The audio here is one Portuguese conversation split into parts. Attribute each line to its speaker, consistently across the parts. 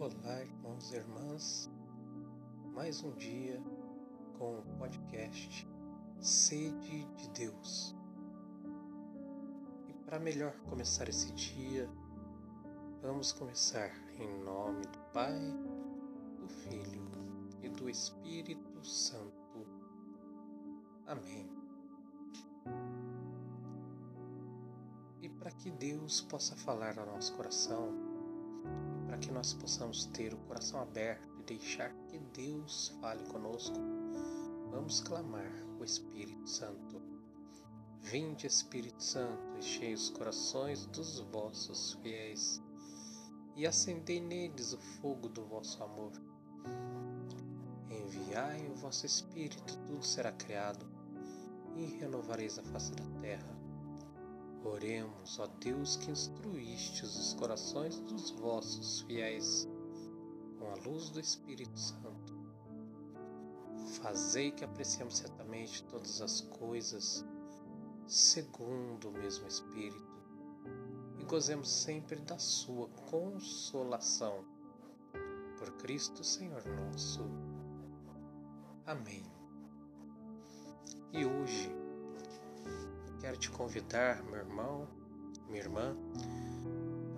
Speaker 1: Olá, irmãos e irmãs. Mais um dia com o podcast Sede de Deus. E para melhor começar esse dia, vamos começar em nome do Pai, do Filho e do Espírito Santo. Amém. E para que Deus possa falar ao nosso coração, que nós possamos ter o coração aberto e deixar que Deus fale conosco, vamos clamar o Espírito Santo. Vinde, Espírito Santo, enchei os corações dos vossos fiéis e acendei neles o fogo do vosso amor. Enviai o vosso Espírito, tudo será criado, e renovareis a face da terra. Oremos, ó Deus, que instruístes os corações dos vossos fiéis com a luz do Espírito Santo. Fazei que apreciemos certamente todas as coisas segundo o mesmo Espírito e gozemos sempre da Sua consolação. Por Cristo Senhor nosso. Amém. E hoje, quero te convidar, meu irmão, minha irmã,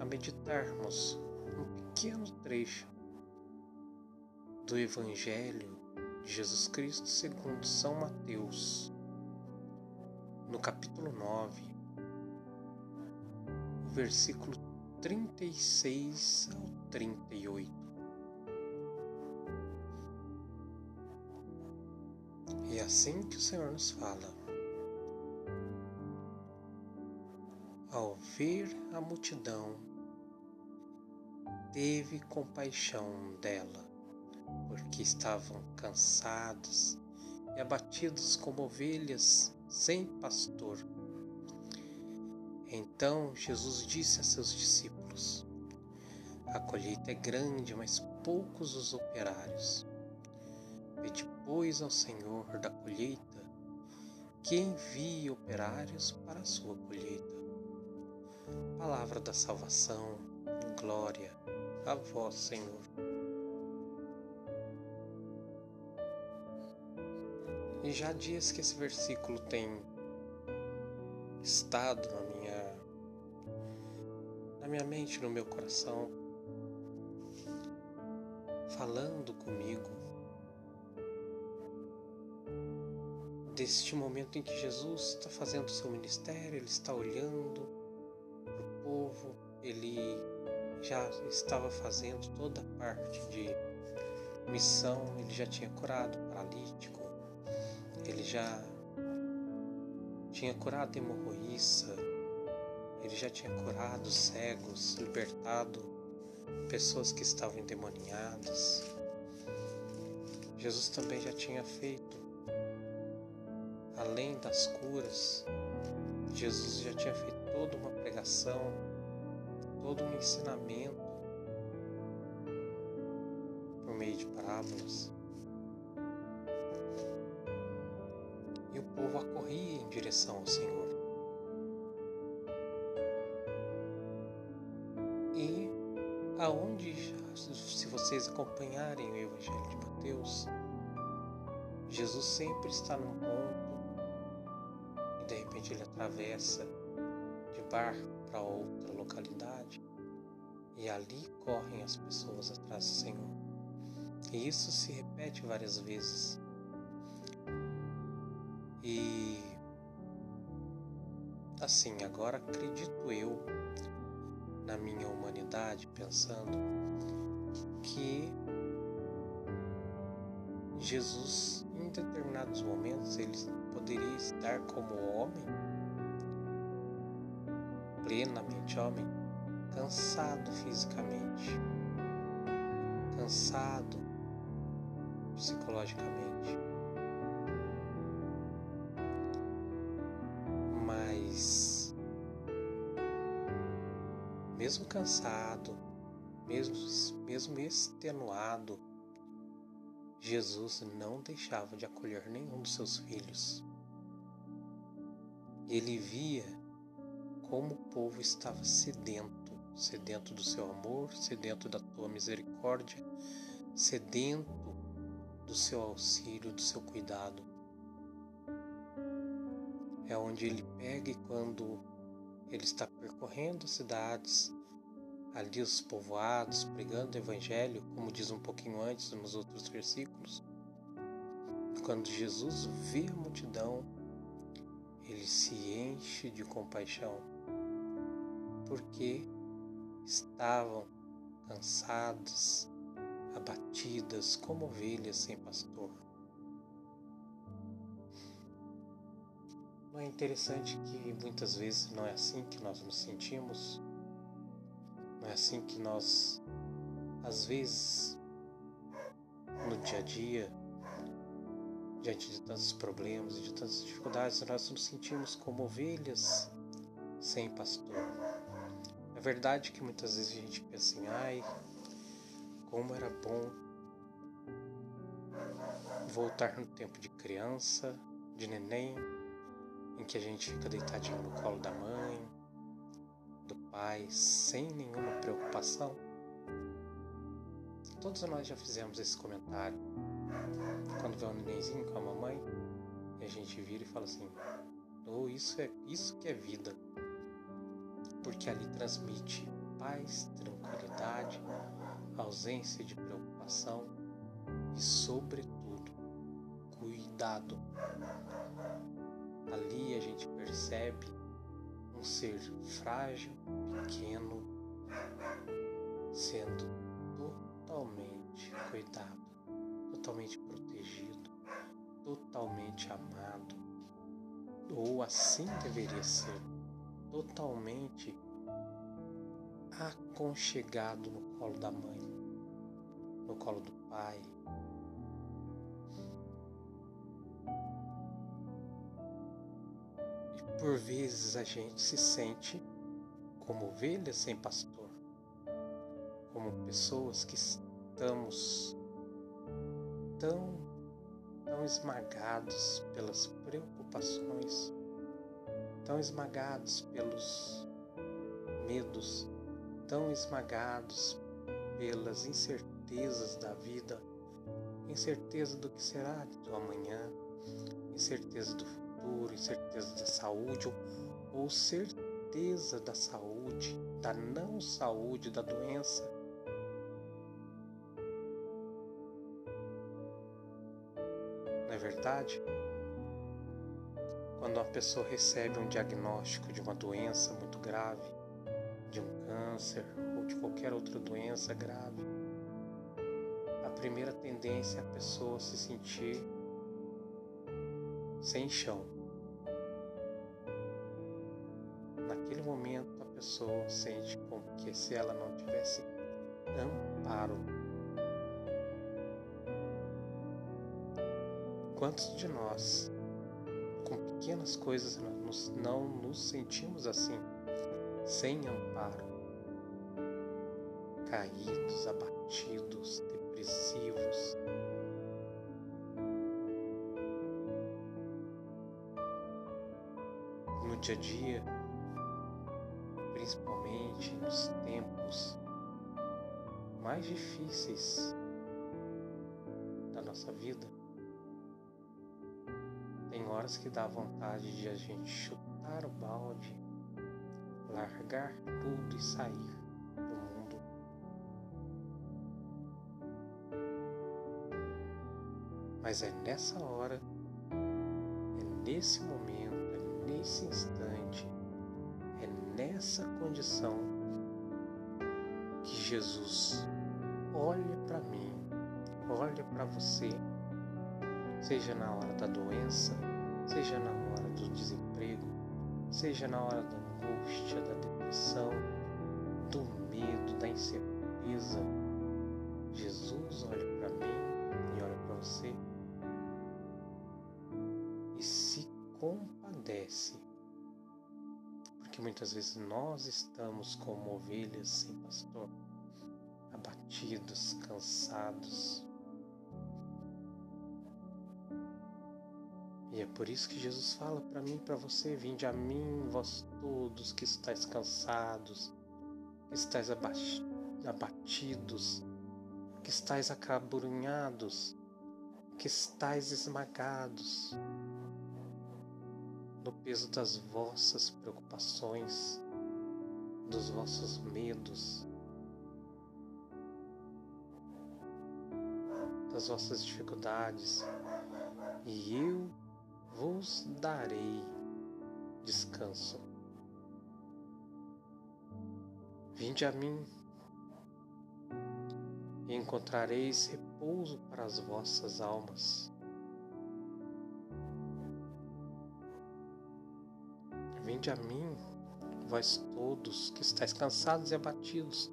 Speaker 1: a meditarmos um pequeno trecho do Evangelho de Jesus Cristo segundo São Mateus, no capítulo 9, versículo 36 ao 38. E é assim que o Senhor nos fala. Ao ver a multidão, teve compaixão dela, porque estavam cansados e abatidos como ovelhas sem pastor. Então Jesus disse a seus discípulos: A colheita é grande, mas poucos os operários. Pede, pois, ao Senhor da colheita que envie operários para a sua colheita. Palavra da salvação, glória a vós, Senhor. E já dias que esse versículo tem estado na minha na minha mente, no meu coração, falando comigo deste momento em que Jesus está fazendo o seu ministério, ele está olhando ele já estava fazendo toda a parte de missão, ele já tinha curado paralítico, ele já tinha curado hemorroíça, ele já tinha curado cegos, libertado pessoas que estavam endemoniadas. Jesus também já tinha feito, além das curas, Jesus já tinha feito toda uma pregação, todo um ensinamento por meio de parábolas. E o povo acorria em direção ao Senhor. E aonde, se vocês acompanharem o Evangelho de Mateus, Jesus sempre está num ponto e de repente ele atravessa para outra localidade e ali correm as pessoas atrás do Senhor. E isso se repete várias vezes. E assim, agora acredito eu na minha humanidade pensando que Jesus em determinados momentos ele poderia estar como homem plenamente homem, cansado fisicamente, cansado psicologicamente. Mas, mesmo cansado, mesmo, mesmo extenuado, Jesus não deixava de acolher nenhum dos seus filhos. Ele via como o povo estava sedento sedento do seu amor, sedento da tua misericórdia, sedento do seu auxílio, do seu cuidado. É onde ele pega e quando ele está percorrendo cidades, ali os povoados, pregando o evangelho, como diz um pouquinho antes nos outros versículos, quando Jesus vê a multidão, ele se enche de compaixão, porque estavam cansadas, abatidas como ovelhas sem pastor. Não é interessante que muitas vezes não é assim que nós nos sentimos? Não é assim que nós, às vezes, no dia a dia, diante de tantos problemas e de tantas dificuldades, nós nos sentimos como ovelhas sem pastor. É verdade que muitas vezes a gente pensa assim, ai, como era bom voltar no tempo de criança, de neném, em que a gente fica deitadinho no colo da mãe, do pai, sem nenhuma preocupação. Todos nós já fizemos esse comentário. Quando vê um nenenzinho com a mamãe, e a gente vira e fala assim: "Oh, isso é isso que é vida". Porque ali transmite paz, tranquilidade, ausência de preocupação e, sobretudo, cuidado. Ali a gente percebe um ser frágil, pequeno, sendo totalmente cuidado totalmente protegido, totalmente amado, ou assim deveria ser, totalmente aconchegado no colo da mãe, no colo do pai. E por vezes a gente se sente como ovelhas sem pastor, como pessoas que estamos tão, tão esmagados pelas preocupações, tão esmagados pelos medos, tão esmagados pelas incertezas da vida, incerteza do que será do amanhã, incerteza do futuro, incerteza da saúde ou, certeza da saúde, da não saúde, da doença. Verdade, quando uma pessoa recebe um diagnóstico de uma doença muito grave, de um câncer ou de qualquer outra doença grave, a primeira tendência é a pessoa se sentir sem chão. Naquele momento a pessoa sente como que se ela não tivesse amparo Quantos de nós, com pequenas coisas, nós não nos sentimos assim, sem amparo, caídos, abatidos, depressivos? No dia a dia, principalmente nos tempos mais difíceis da nossa vida, horas que dá vontade de a gente chutar o balde, largar tudo e sair do mundo. Mas é nessa hora, é nesse momento, é nesse instante, é nessa condição que Jesus olha para mim, olha para você, seja na hora da doença, seja na hora do desemprego, seja na hora da angústia, da depressão, do medo, da incerteza. Jesus olha para mim e olha para você e se compadece. Porque muitas vezes nós estamos como ovelhas sem pastor, abatidos, cansados, E é por isso que Jesus fala para mim e para você: Vinde a mim, vós todos que estáis cansados, que estáis abatidos, que estáis acabrunhados, que estáis esmagados no peso das vossas preocupações, dos vossos medos, das vossas dificuldades, e eu vos darei descanso. Vinde a mim e encontrareis repouso para as vossas almas. Vinde a mim, vós todos que estáis cansados e abatidos,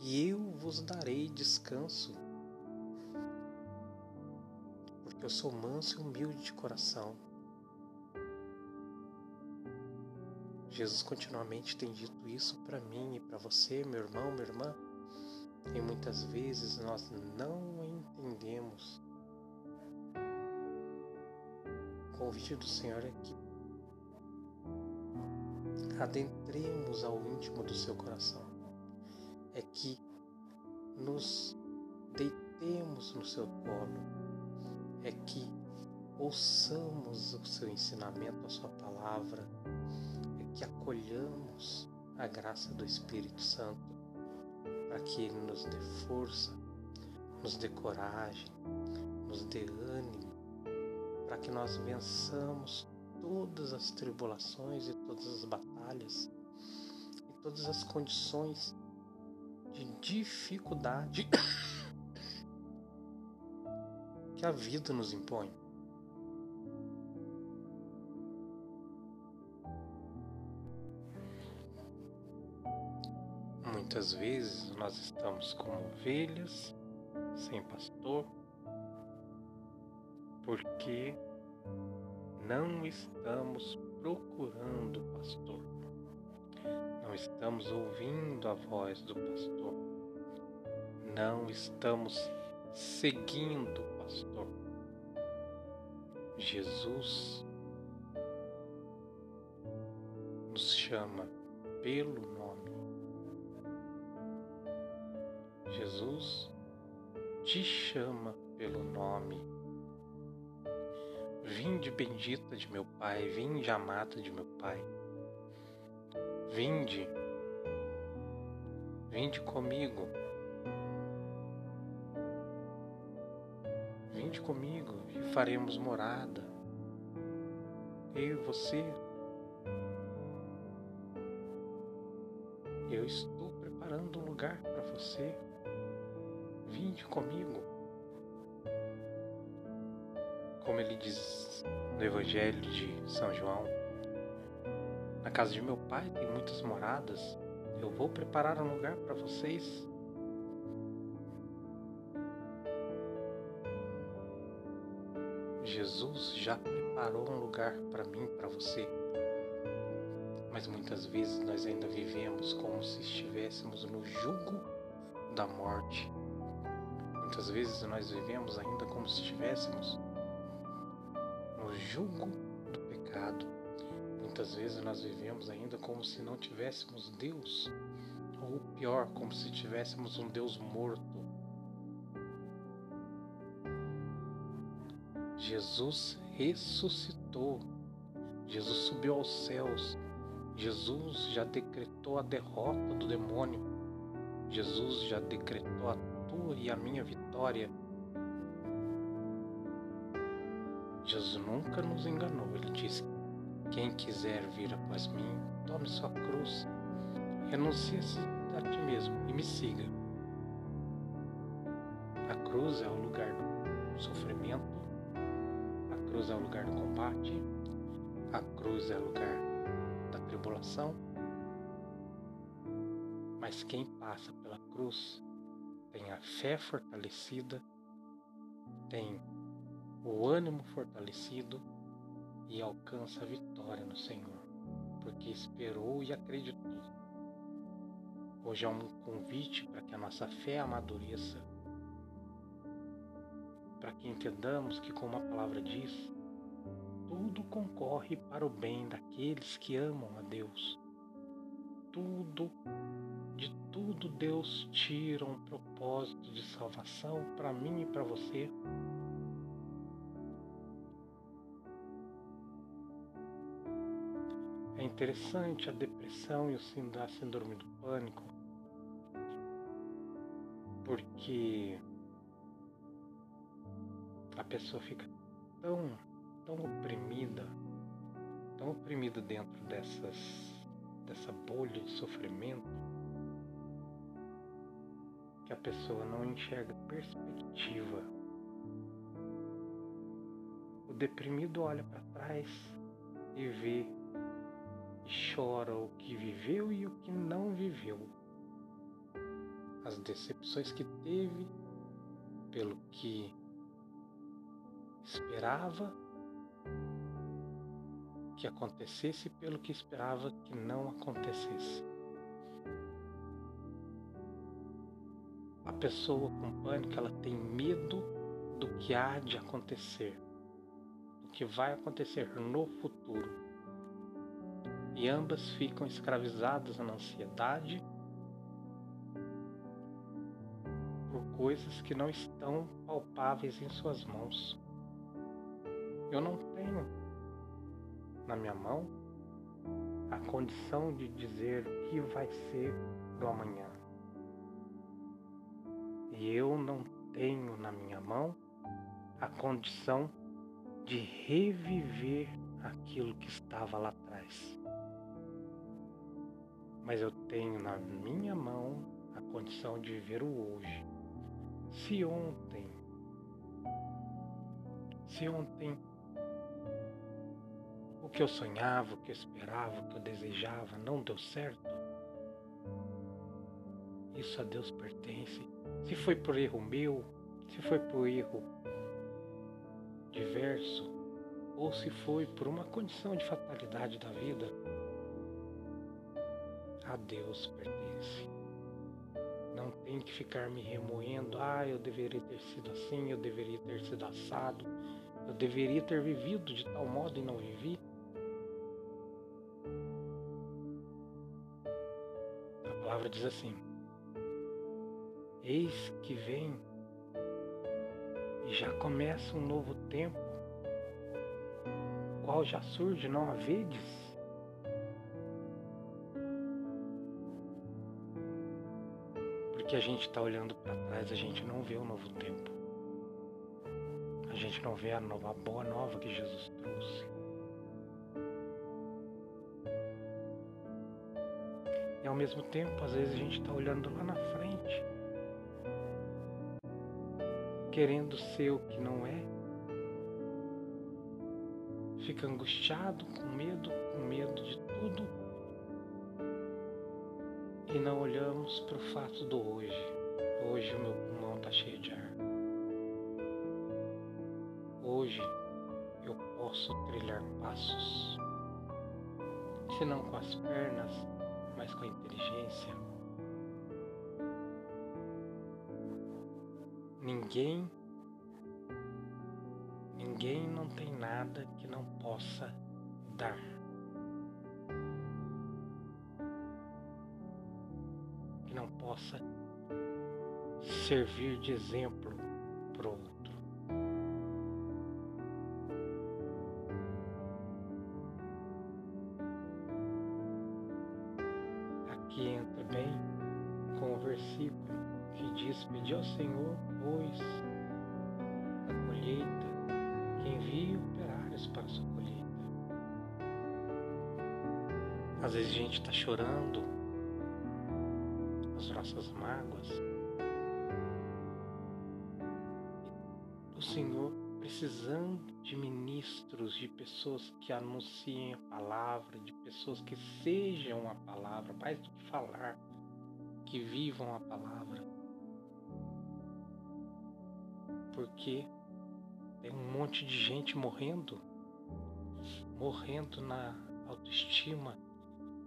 Speaker 1: e eu vos darei descanso. Eu sou manso e humilde de coração Jesus continuamente tem dito isso para mim e para você, meu irmão, minha irmã. E muitas vezes nós não entendemos. O convite do Senhor é que adentremos ao íntimo do seu coração. É que nos deitemos no seu colo. É que ouçamos o seu ensinamento, a sua palavra que acolhamos a graça do Espírito Santo para que Ele nos dê força, nos dê coragem, nos dê ânimo, para que nós vençamos todas as tribulações e todas as batalhas e todas as condições de dificuldade que a vida nos impõe. Muitas vezes nós estamos como ovelhas sem pastor, porque não estamos procurando o pastor, não estamos ouvindo a voz do pastor, não estamos seguindo pastor. Jesus nos chama pelo nome Jesus te chama pelo nome. Vinde bendita de meu Pai, vinde amada de meu Pai. Vinde, vinde comigo. Vinde comigo e faremos morada. Eu e você. Eu estou preparando um lugar para você. Vinde comigo. Como ele diz no Evangelho de São João, na casa de meu pai tem muitas moradas. Eu vou preparar um lugar para vocês. Já preparou um lugar para mim, para você. Mas muitas vezes nós ainda vivemos como se estivéssemos no jugo da morte Muitas vezes nós vivemos ainda como se estivéssemos no jugo do pecado. Muitas vezes nós vivemos ainda como se não tivéssemos Deus, ou pior, como se tivéssemos um Deus morto. Jesus ressuscitou, Jesus subiu aos céus, Jesus já decretou a derrota do demônio, Jesus já decretou a tua e a minha vitória. Jesus nunca nos enganou. Ele disse: Quem quiser vir após mim, tome sua cruz, renuncie-se a ti mesmo e me siga. A cruz é o lugar do sofrimento, cruz é o lugar do combate, a cruz é o lugar da tribulação. Mas quem passa pela cruz tem a fé fortalecida, tem o ânimo fortalecido e alcança a vitória no Senhor, porque esperou e acreditou. Hoje é um convite para que a nossa fé amadureça, para que entendamos que, como a palavra diz, tudo concorre para o bem daqueles que amam a Deus. Tudo de tudo Deus tira um propósito de salvação para mim e para você. É interessante a depressão e a síndrome do pânico, porque a pessoa fica tão, tão oprimida, tão oprimida dentro dessas, dessa bolha de sofrimento, que a pessoa não enxerga perspectiva. O deprimido olha para trás e vê e chora o que viveu e o que não viveu. As decepções que teve pelo que esperava que acontecesse pelo que esperava que não acontecesse. A pessoa com pânico, ela tem medo do que há de acontecer, do que vai acontecer no futuro. E ambas ficam escravizadas na ansiedade por coisas que não estão palpáveis em suas mãos. Eu não tenho na minha mão a condição de dizer o que vai ser do amanhã. E eu não tenho na minha mão a condição de reviver aquilo que estava lá atrás. Mas eu tenho na minha mão a condição de viver o hoje. Se ontem, se ontem que eu sonhava, o que eu esperava, o que eu desejava não deu certo, isso a Deus pertence. Se foi por erro meu, se foi por erro diverso, ou se foi por uma condição de fatalidade da vida, a Deus pertence. Não tem que ficar me remoendo, ah, eu deveria ter sido assim, eu deveria ter sido assado, eu deveria ter vivido de tal modo e não vivi. Palavra diz assim: Eis que vem e já começa um novo tempo, qual já surge, não havedes? Porque a gente está olhando para trás, a gente não vê o novo tempo. A gente não vê a nova, a boa nova que Jesus mesmo tempo, às vezes a gente está olhando lá na frente, querendo ser o que não é, fica angustiado, com medo, com medo de tudo, e não olhamos para o fato do hoje. Hoje o meu pulmão está cheio de ar. Hoje eu posso trilhar passos, se não com as pernas, mas com a inteligência. Ninguém, ninguém não tem nada que não possa dar. Que não possa servir de exemplo mágoas. O Senhor precisando de ministros, de pessoas que anunciem a palavra, de pessoas que sejam a palavra, mais do que falar, que vivam a palavra. Porque tem um monte de gente morrendo, morrendo na autoestima,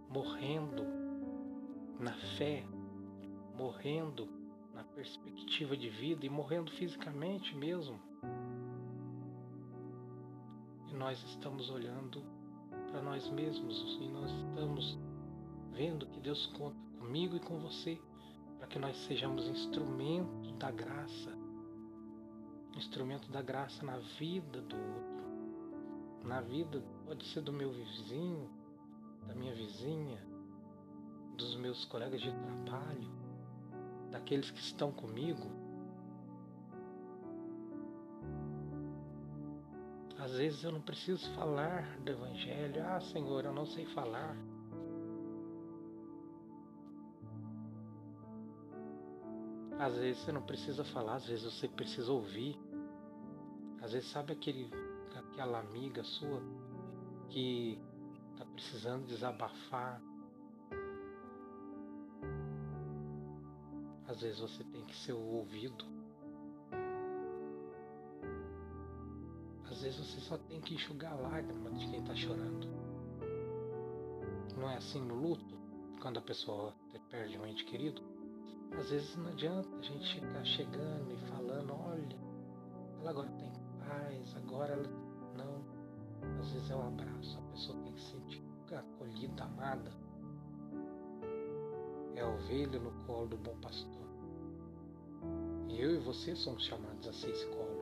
Speaker 1: morrendo na fé, morrendo na perspectiva de vida e morrendo fisicamente mesmo. Nós estamos olhando para nós mesmos e nós estamos vendo que Deus conta comigo e com você, para que nós sejamos instrumento da graça, instrumento da graça na vida do outro, na vida, pode ser do meu vizinho, da minha vizinha, dos meus colegas de trabalho, daqueles que estão comigo. Às vezes eu não preciso falar do Evangelho. Ah, Senhor, eu não sei falar. Às vezes você não precisa falar, às vezes você precisa ouvir. Às vezes sabe aquele, aquela amiga sua que está precisando desabafar. Às vezes você tem que ser o ouvido. Às vezes você só tem que enxugar a lágrima de quem está chorando. Não é assim no luto, quando a pessoa perde um ente querido? Às vezes não adianta a gente ficar chegando e falando, olha, ela agora tem paz, agora ela. Não. Às vezes é um abraço, a pessoa tem que se sentir acolhida, amada. É a ovelha no colo do bom pastor. E eu e você somos chamados a ser esse colo.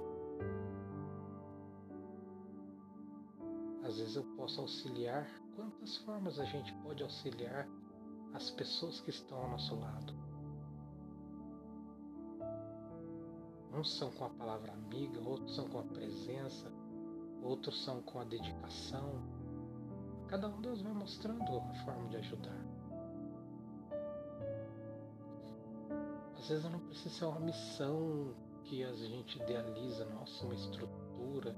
Speaker 1: Às vezes eu posso auxiliar. Quantas formas a gente pode auxiliar as pessoas que estão ao nosso lado? Uns são com a palavra amiga, outros são com a presença, outros são com a dedicação. Cada um Deus vai mostrando a forma de ajudar. Às vezes não precisa ser uma missão que a gente idealiza, nossa, uma estrutura.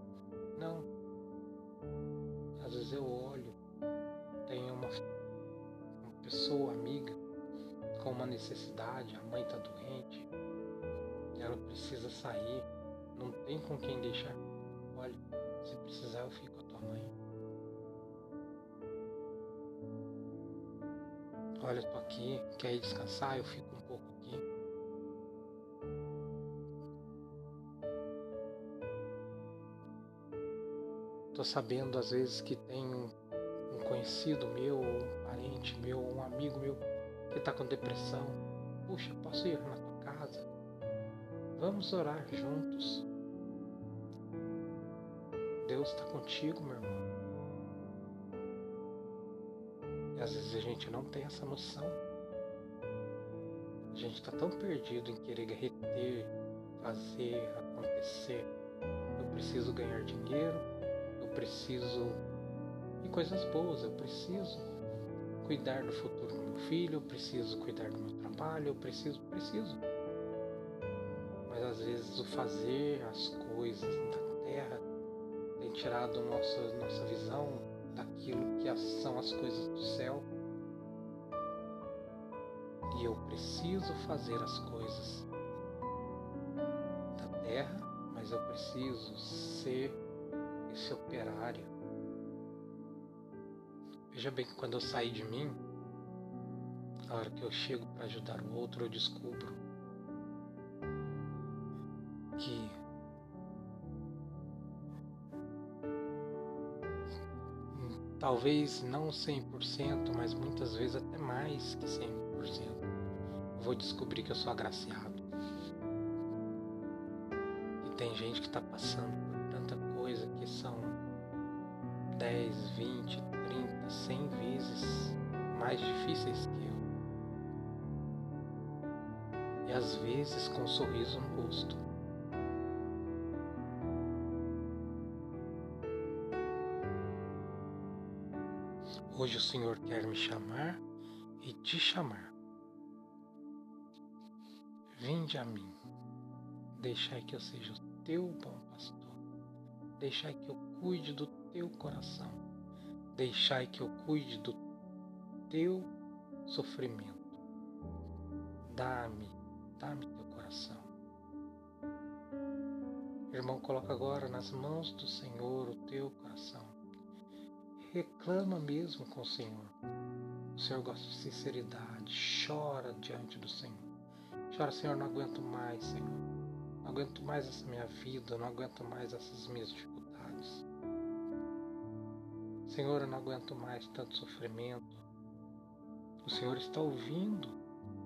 Speaker 1: Não. Às vezes eu olho, tem uma, uma pessoa amiga com uma necessidade, a mãe está doente, ela precisa sair, não tem com quem deixar. Olha, se precisar eu fico com a tua mãe. Olha, eu tô aqui, quer ir descansar? Eu fico Tô sabendo às vezes que tem um conhecido meu, um parente meu, um amigo meu que está com depressão. Puxa, posso ir na tua casa? Vamos orar juntos. Deus está contigo, meu irmão. E às vezes a gente não tem essa noção. A gente está tão perdido em querer reter, fazer, acontecer. Eu preciso ganhar dinheiro, preciso de coisas boas, eu preciso cuidar do futuro do meu filho, eu preciso cuidar do meu trabalho, eu preciso, preciso mas às vezes o fazer as coisas da terra tem tirado nossa, nossa visão daquilo que são as coisas do céu. E eu preciso fazer as coisas da terra, mas eu preciso ser esse operário. Veja bem que quando eu saí de mim, a hora que eu chego para ajudar o outro, eu descubro que talvez não 100%, mas muitas vezes até mais que 100%. Eu vou descobrir que eu sou agraciado. E tem gente que está passando 10, 20, 30, 100 vezes mais difíceis que eu. E às vezes com um sorriso no rosto. Hoje o Senhor quer me chamar e te chamar. Vinde a mim, deixai que eu seja o teu bom pastor, deixai que eu cuide do teu coração, deixai que eu cuide do teu sofrimento. Dá-me, dá-me teu coração. Irmão, coloca agora nas mãos do Senhor o teu coração reclama mesmo com o Senhor. O Senhor gosta de sinceridade, chora diante do Senhor. Chora, Senhor, não aguento mais, Senhor. Não aguento mais essa minha vida, não aguento mais essas minhas dificuldades. Senhor, eu não aguento mais tanto sofrimento. O Senhor está ouvindo,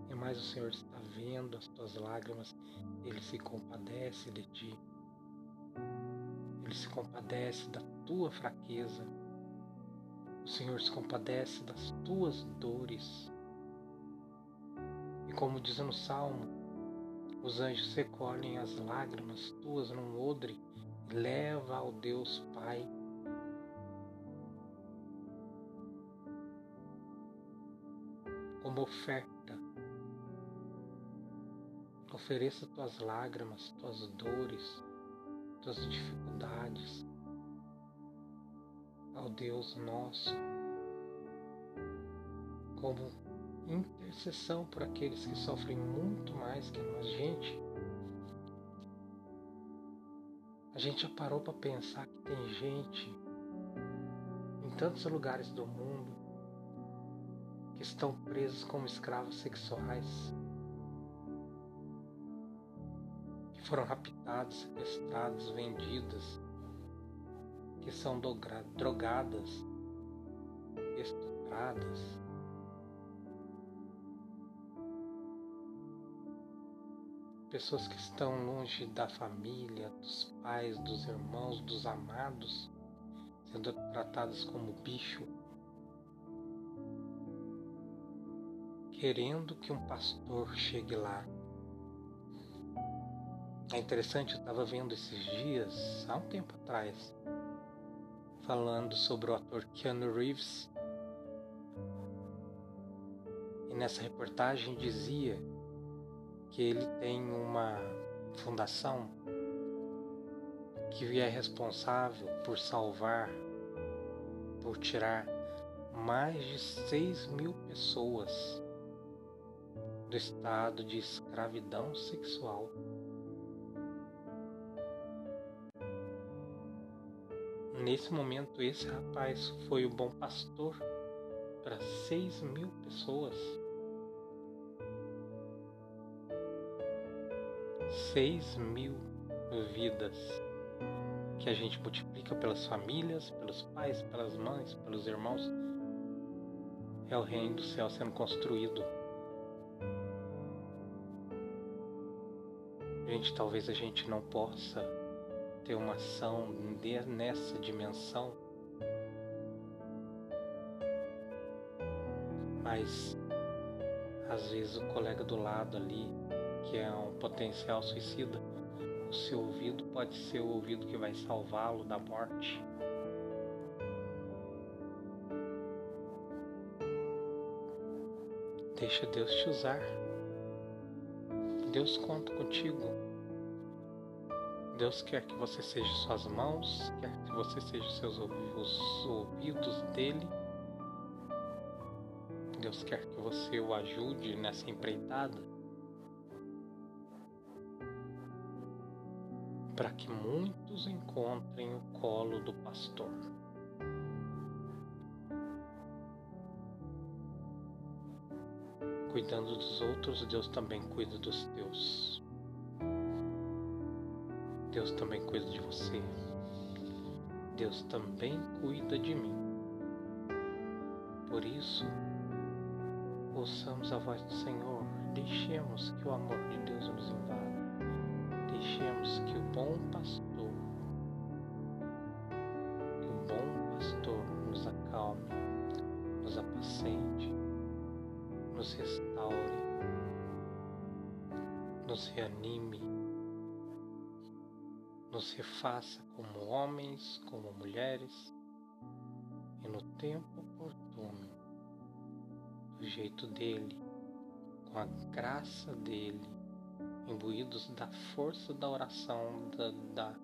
Speaker 1: e mais o Senhor está vendo as tuas lágrimas, Ele se compadece de ti. Ele se compadece da tua fraqueza. O Senhor se compadece das tuas dores. E como diz no Salmo, os anjos recolhem as lágrimas tuas num odre e leva ao Deus Pai. Como oferta, ofereça tuas lágrimas, tuas dores, tuas dificuldades ao Deus nosso, como intercessão por aqueles que sofrem muito mais que nós. Gente, a gente já parou para pensar que tem gente em tantos lugares do mundo que estão presos como escravos sexuais, que foram raptados, sequestrados, vendidos, que são drogadas, estupradas. Pessoas que estão longe da família, dos pais, dos irmãos, dos amados, sendo tratadas como bicho, querendo que um pastor chegue lá. É interessante, eu estava vendo esses dias, há um tempo atrás, falando sobre o ator Keanu Reeves. E nessa reportagem dizia que ele tem uma fundação que é responsável por salvar, por tirar mais de 6 mil pessoas do estado de escravidão sexual. Nesse momento, esse rapaz foi o bom pastor para 6 mil pessoas. 6 mil vidas que a gente multiplica pelas famílias, pelos pais, pelas mães, pelos irmãos. É o reino do céu sendo construído. Gente, talvez a gente não possa ter uma ação nessa dimensão, mas às vezes o colega do lado ali que é um potencial suicida, o seu ouvido pode ser o ouvido que vai salvá-lo da morte. Deixa Deus te usar. Deus conta contigo. Deus quer que você seja suas mãos, quer que você seja seus os ouvidos dele. Deus quer que você o ajude nessa empreitada. para que muitos encontrem o colo do pastor. Cuidando dos outros, Deus também cuida dos teus. Deus também cuida de você. Deus também cuida de mim. Por isso, ouçamos a voz do Senhor, deixemos que o amor de Deus nos invada deixemos que o bom pastor, e no tempo oportuno, do jeito dele, com a graça dele, imbuídos da força da oração, da, da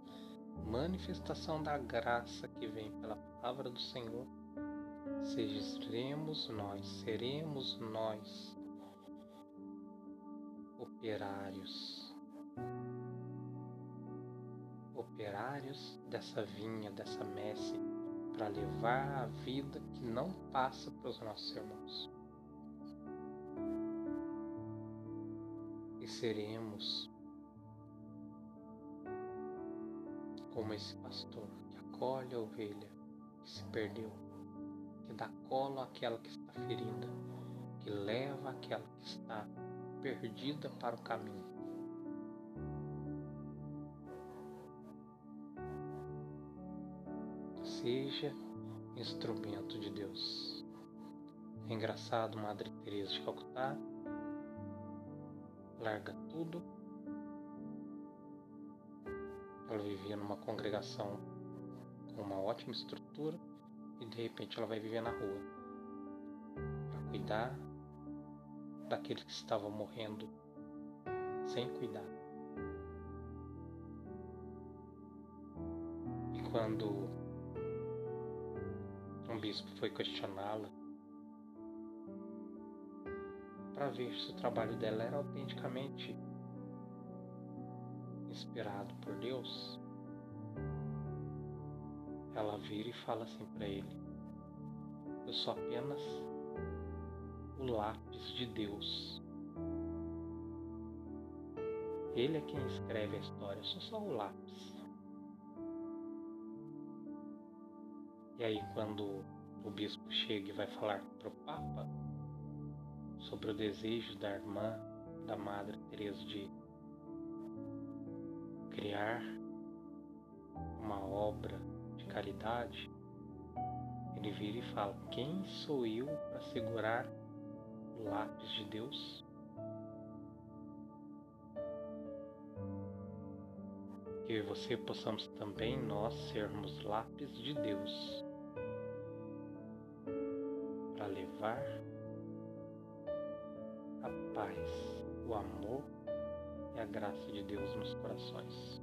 Speaker 1: manifestação da graça que vem pela palavra do Senhor, sejamos nós, seremos nós operários, operários dessa vinha, dessa messe, para levar a vida que não passa para os nossos irmãos. seremos como esse pastor que acolhe a ovelha que se perdeu, que dá colo àquela que está ferida, que e leva aquela que está perdida para o caminho. Instrumento de Deus. É engraçado, Madre Teresa de Calcutá larga tudo. Ela vivia numa congregação com uma ótima estrutura e de repente ela vai viver na rua para cuidar daquele que estava morrendo sem cuidar. E quando bispo foi questioná-la para ver se o trabalho dela era autenticamente inspirado por Deus, ela vira e fala assim para ele: Eu sou apenas o lápis de Deus. Ele é quem escreve a história, eu sou só o lápis. E aí, quando o bispo chega e vai falar para o Papa sobre o desejo da irmã, da Madre Teresa de criar uma obra de caridade, ele vira e fala: Quem sou eu para segurar o lápis de Deus? Que você possamos também nós sermos lápis de Deus levar a paz, o amor e a graça de Deus nos corações.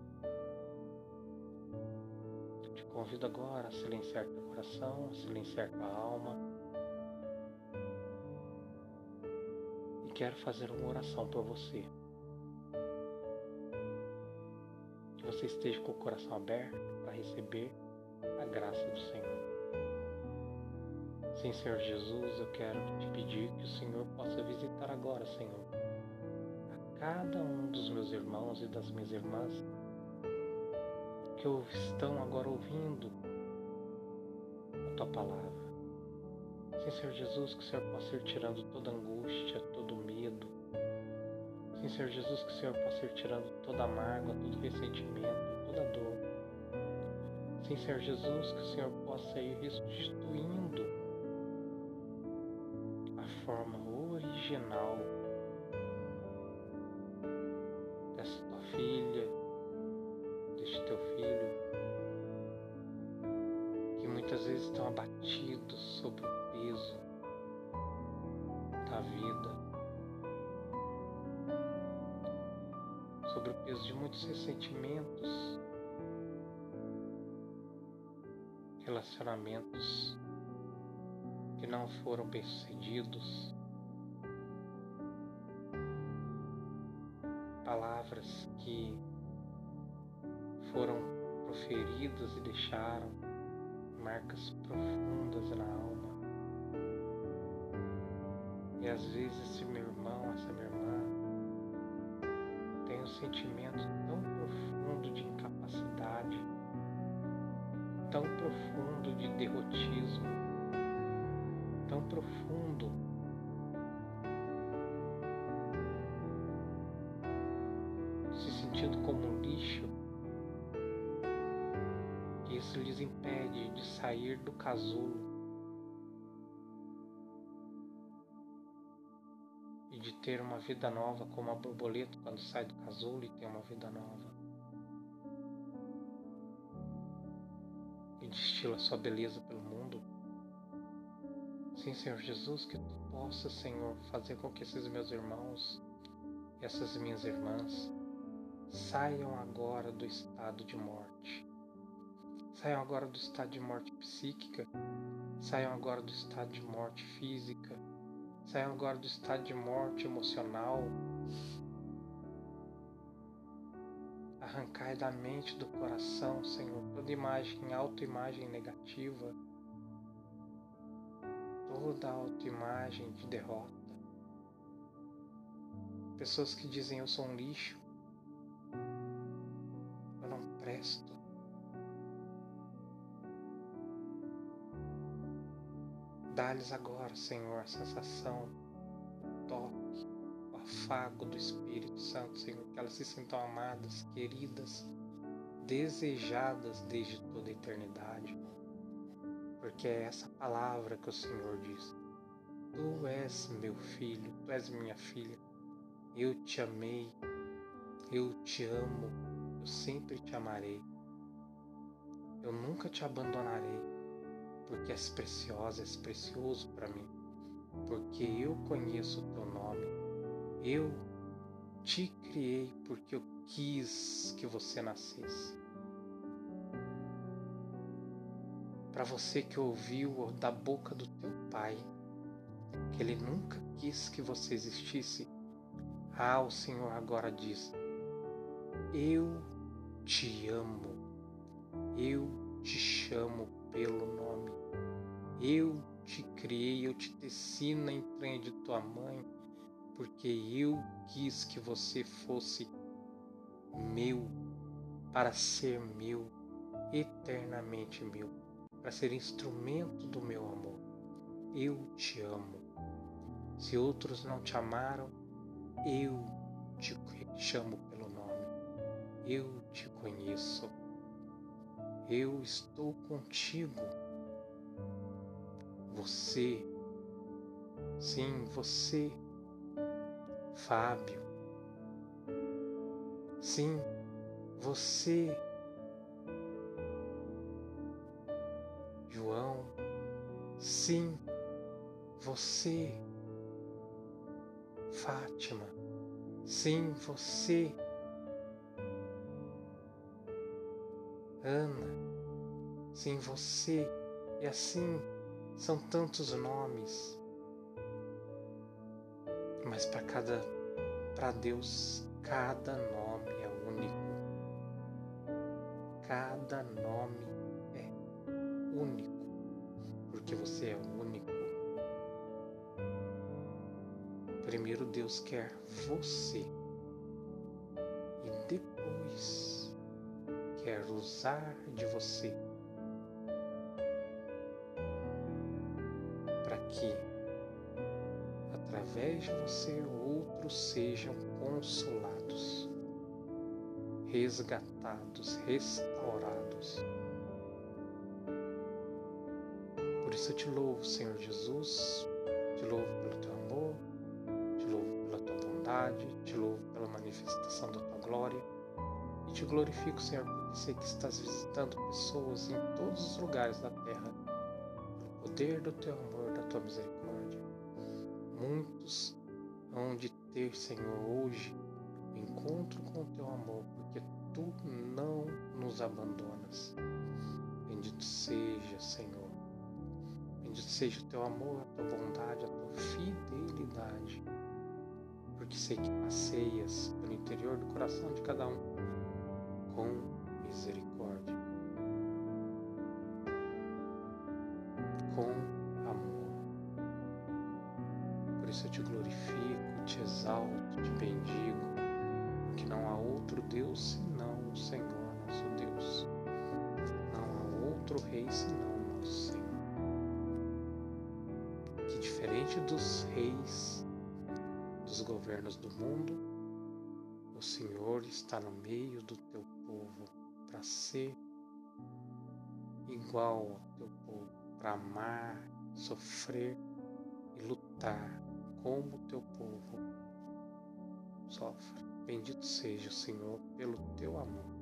Speaker 1: Eu te convido agora a silenciar teu coração, a silenciar tua alma. E quero fazer uma oração por você. Que você esteja com o coração aberto para receber a graça do Senhor. Sim, Senhor Jesus, eu quero te pedir que o Senhor possa visitar agora, Senhor, a cada um dos meus irmãos e das minhas irmãs que estão agora ouvindo a tua palavra. Sim, Senhor Jesus, que o Senhor possa ir tirando toda angústia, todo medo. Sim, Senhor Jesus, que o Senhor possa ir tirando toda mágoa, todo ressentimento, toda dor. Sim, Senhor Jesus, que o Senhor possa ir restituindo original palavras que foram proferidas e deixaram marcas profundas na alma. E às vezes esse meu irmão, essa minha irmã, tem um sentimento tão profundo de incapacidade, tão profundo de derrotismo, tão profundo lhes impede de sair do casulo e de ter uma vida nova como a borboleta quando sai do casulo e tem uma vida nova e destila sua beleza pelo mundo Sim, Senhor Jesus, que tu possa, Senhor, fazer com que esses meus irmãos e essas minhas irmãs saiam agora do estado de morte. Saiam agora do estado de morte psíquica, saiam agora do estado de morte física, saiam agora do estado de morte emocional. Arrancai da mente, do coração, Senhor, toda imagem, autoimagem negativa toda autoimagem de derrota. Pessoas que dizem eu sou um lixo, eu não presto. Dá-lhes agora, Senhor, a sensação toque, o afago do Espírito Santo, Senhor, que elas se sintam amadas, queridas, desejadas desde toda a eternidade. Porque é essa palavra que o Senhor diz. Tu és meu filho, tu és minha filha. Eu te amei, eu te amo, eu sempre te amarei. Eu nunca te abandonarei, porque és preciosa, és precioso para mim, porque eu conheço o teu nome. Eu te criei porque eu quis que você nascesse. Para você que ouviu da boca do teu pai que ele nunca quis que você existisse, ah, o Senhor agora diz: Eu te amo, eu te chamo pelo nome, eu te criei, eu te teci na entranha de tua mãe, porque eu quis que você fosse meu, para ser meu, eternamente meu, para ser instrumento do meu amor. Eu te amo. Se outros não te amaram, eu te chamo pelo nome. Eu te conheço. Eu estou contigo. Você, sim, você, Fábio. Sim, você, João. Sim, você, Fátima. Sim, você, Ana. Sim, você. E assim são tantos nomes. Mas para cada para Deus, cada nome é único. Cada nome é único, porque você é único. Primeiro Deus quer você e depois quer usar de você através de você outros sejam consolados, resgatados, restaurados. Por isso eu te louvo, Senhor Jesus, te louvo pelo teu amor, bondade, te louvo pela manifestação da tua glória e te glorifico, Senhor, porque sei que estás visitando pessoas em todos os lugares da terra, pelo poder do teu amor, da tua misericórdia. Muitos hão de ter, Senhor, hoje o encontro com o teu amor, porque tu não nos abandonas. Bendito seja, Senhor. Bendito seja o teu amor, a tua bondade, a tua fidelidade porque sei que passeias pelo interior do coração de cada um com senão nosso Senhor. Que diferente dos reis dos governos do mundo, o Senhor está no meio do teu povo para ser igual ao teu povo, para amar, sofrer e lutar como o teu povo sofre. Bendito seja o Senhor pelo teu amor.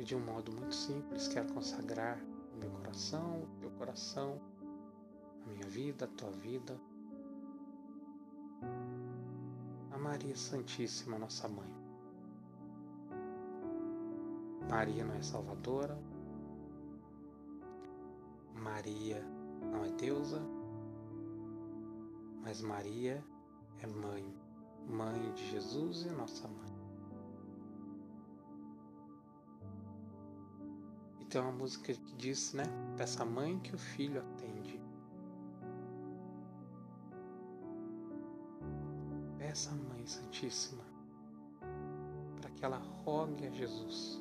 Speaker 1: E de um modo muito simples quero consagrar o meu coração, o teu coração, a minha vida, a tua vida Maria Santíssima, nossa mãe. Maria não é salvadora, Maria não é deusa, mas Maria é mãe, mãe de Jesus e nossa mãe. Tem uma música que diz, né? Peça a mãe que o filho atende. Peça a Mãe Santíssima para que ela rogue a Jesus.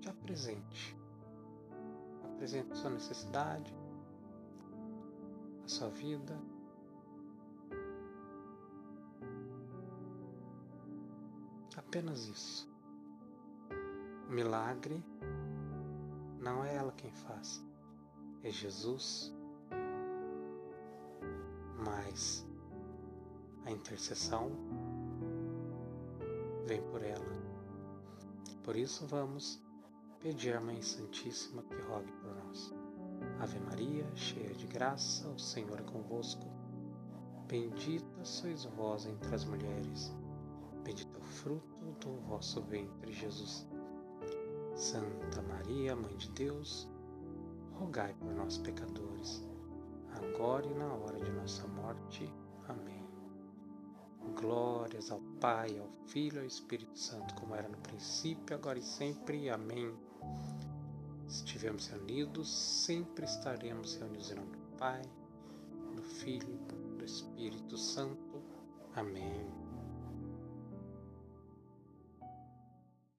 Speaker 1: Te apresente. Apresente sua necessidade. sua vida. Apenas isso. Milagre não é ela quem faz, é Jesus. Mas a intercessão vem por ela. Por isso vamos pedir à Mãe Santíssima que rogue por nós. Ave Maria, cheia de graça, o Senhor é convosco. Bendita sois vós entre as mulheres. Bendito é o fruto do vosso ventre, Jesus. Santa Maria, Mãe de Deus, rogai por nós, pecadores, agora e na hora de nossa morte. Amém. Glórias ao Pai, ao Filho e ao Espírito Santo, como era no princípio, agora e sempre. Amém. Se estivermos reunidos, sempre estaremos reunidos em nome do Pai, do Filho e do Espírito Santo. Amém.